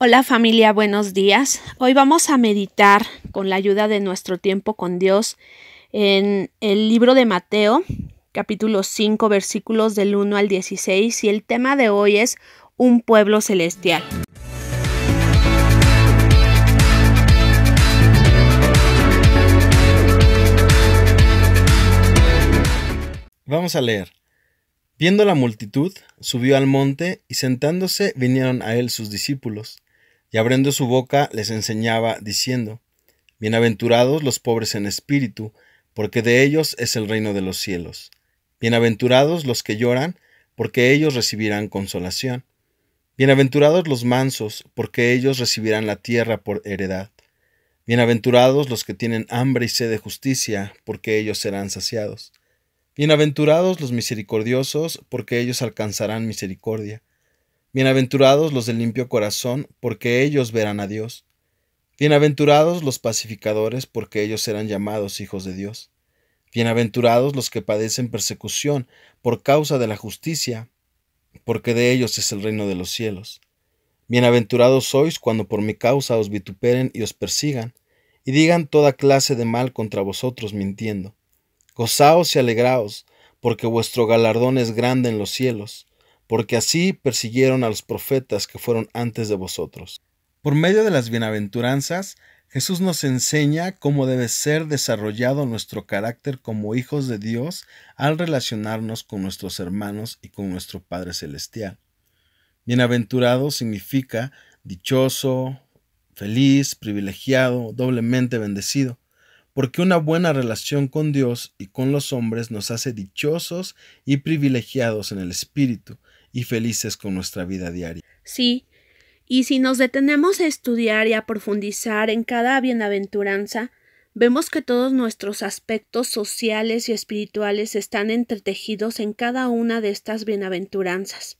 Hola familia, buenos días. Hoy vamos a meditar con la ayuda de nuestro tiempo con Dios en el libro de Mateo, capítulo 5, versículos del 1 al 16, y el tema de hoy es un pueblo celestial. Vamos a leer. Viendo la multitud, subió al monte y sentándose vinieron a él sus discípulos y abriendo su boca les enseñaba, diciendo, Bienaventurados los pobres en espíritu, porque de ellos es el reino de los cielos. Bienaventurados los que lloran, porque ellos recibirán consolación. Bienaventurados los mansos, porque ellos recibirán la tierra por heredad. Bienaventurados los que tienen hambre y sed de justicia, porque ellos serán saciados. Bienaventurados los misericordiosos, porque ellos alcanzarán misericordia. Bienaventurados los de limpio corazón, porque ellos verán a Dios. Bienaventurados los pacificadores, porque ellos serán llamados hijos de Dios. Bienaventurados los que padecen persecución por causa de la justicia, porque de ellos es el reino de los cielos. Bienaventurados sois cuando por mi causa os vituperen y os persigan, y digan toda clase de mal contra vosotros mintiendo. Gozaos y alegraos, porque vuestro galardón es grande en los cielos porque así persiguieron a los profetas que fueron antes de vosotros. Por medio de las bienaventuranzas, Jesús nos enseña cómo debe ser desarrollado nuestro carácter como hijos de Dios al relacionarnos con nuestros hermanos y con nuestro Padre Celestial. Bienaventurado significa dichoso, feliz, privilegiado, doblemente bendecido, porque una buena relación con Dios y con los hombres nos hace dichosos y privilegiados en el espíritu, y felices con nuestra vida diaria. Sí, y si nos detenemos a estudiar y a profundizar en cada bienaventuranza, vemos que todos nuestros aspectos sociales y espirituales están entretejidos en cada una de estas bienaventuranzas.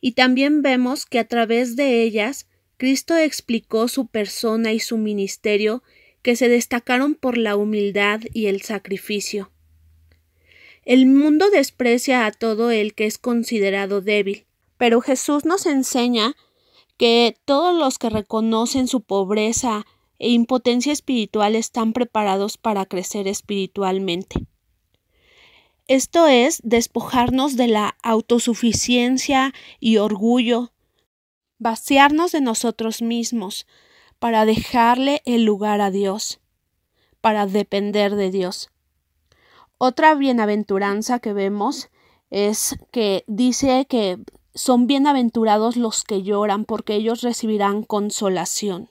Y también vemos que a través de ellas Cristo explicó su persona y su ministerio que se destacaron por la humildad y el sacrificio. El mundo desprecia a todo el que es considerado débil, pero Jesús nos enseña que todos los que reconocen su pobreza e impotencia espiritual están preparados para crecer espiritualmente. Esto es despojarnos de la autosuficiencia y orgullo, vaciarnos de nosotros mismos para dejarle el lugar a Dios, para depender de Dios. Otra bienaventuranza que vemos es que dice que son bienaventurados los que lloran porque ellos recibirán consolación.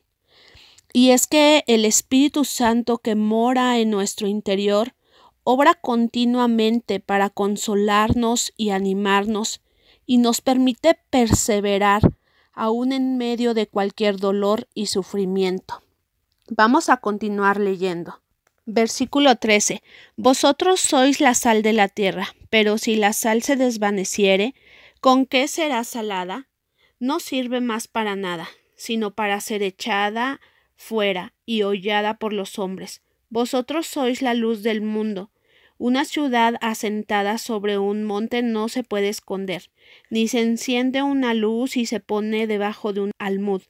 Y es que el Espíritu Santo que mora en nuestro interior obra continuamente para consolarnos y animarnos y nos permite perseverar aún en medio de cualquier dolor y sufrimiento. Vamos a continuar leyendo. Versículo 13. Vosotros sois la sal de la tierra, pero si la sal se desvaneciere, ¿con qué será salada? No sirve más para nada, sino para ser echada fuera y hollada por los hombres. Vosotros sois la luz del mundo. Una ciudad asentada sobre un monte no se puede esconder, ni se enciende una luz y se pone debajo de un almud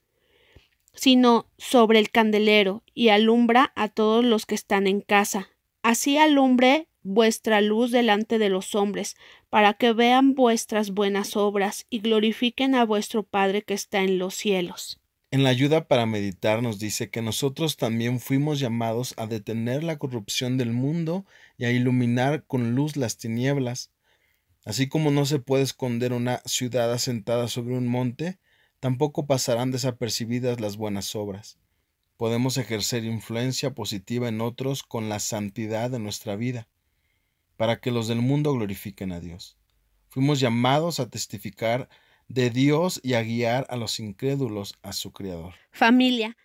sino sobre el candelero, y alumbra a todos los que están en casa. Así alumbre vuestra luz delante de los hombres, para que vean vuestras buenas obras y glorifiquen a vuestro Padre que está en los cielos. En la ayuda para meditar nos dice que nosotros también fuimos llamados a detener la corrupción del mundo y a iluminar con luz las tinieblas. Así como no se puede esconder una ciudad asentada sobre un monte, tampoco pasarán desapercibidas las buenas obras. Podemos ejercer influencia positiva en otros con la santidad de nuestra vida, para que los del mundo glorifiquen a Dios. Fuimos llamados a testificar de Dios y a guiar a los incrédulos a su Creador. Familia,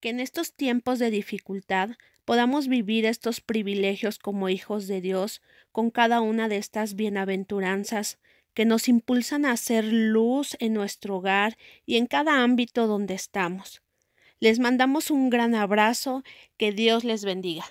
que en estos tiempos de dificultad podamos vivir estos privilegios como hijos de Dios con cada una de estas bienaventuranzas que nos impulsan a hacer luz en nuestro hogar y en cada ámbito donde estamos. Les mandamos un gran abrazo, que Dios les bendiga.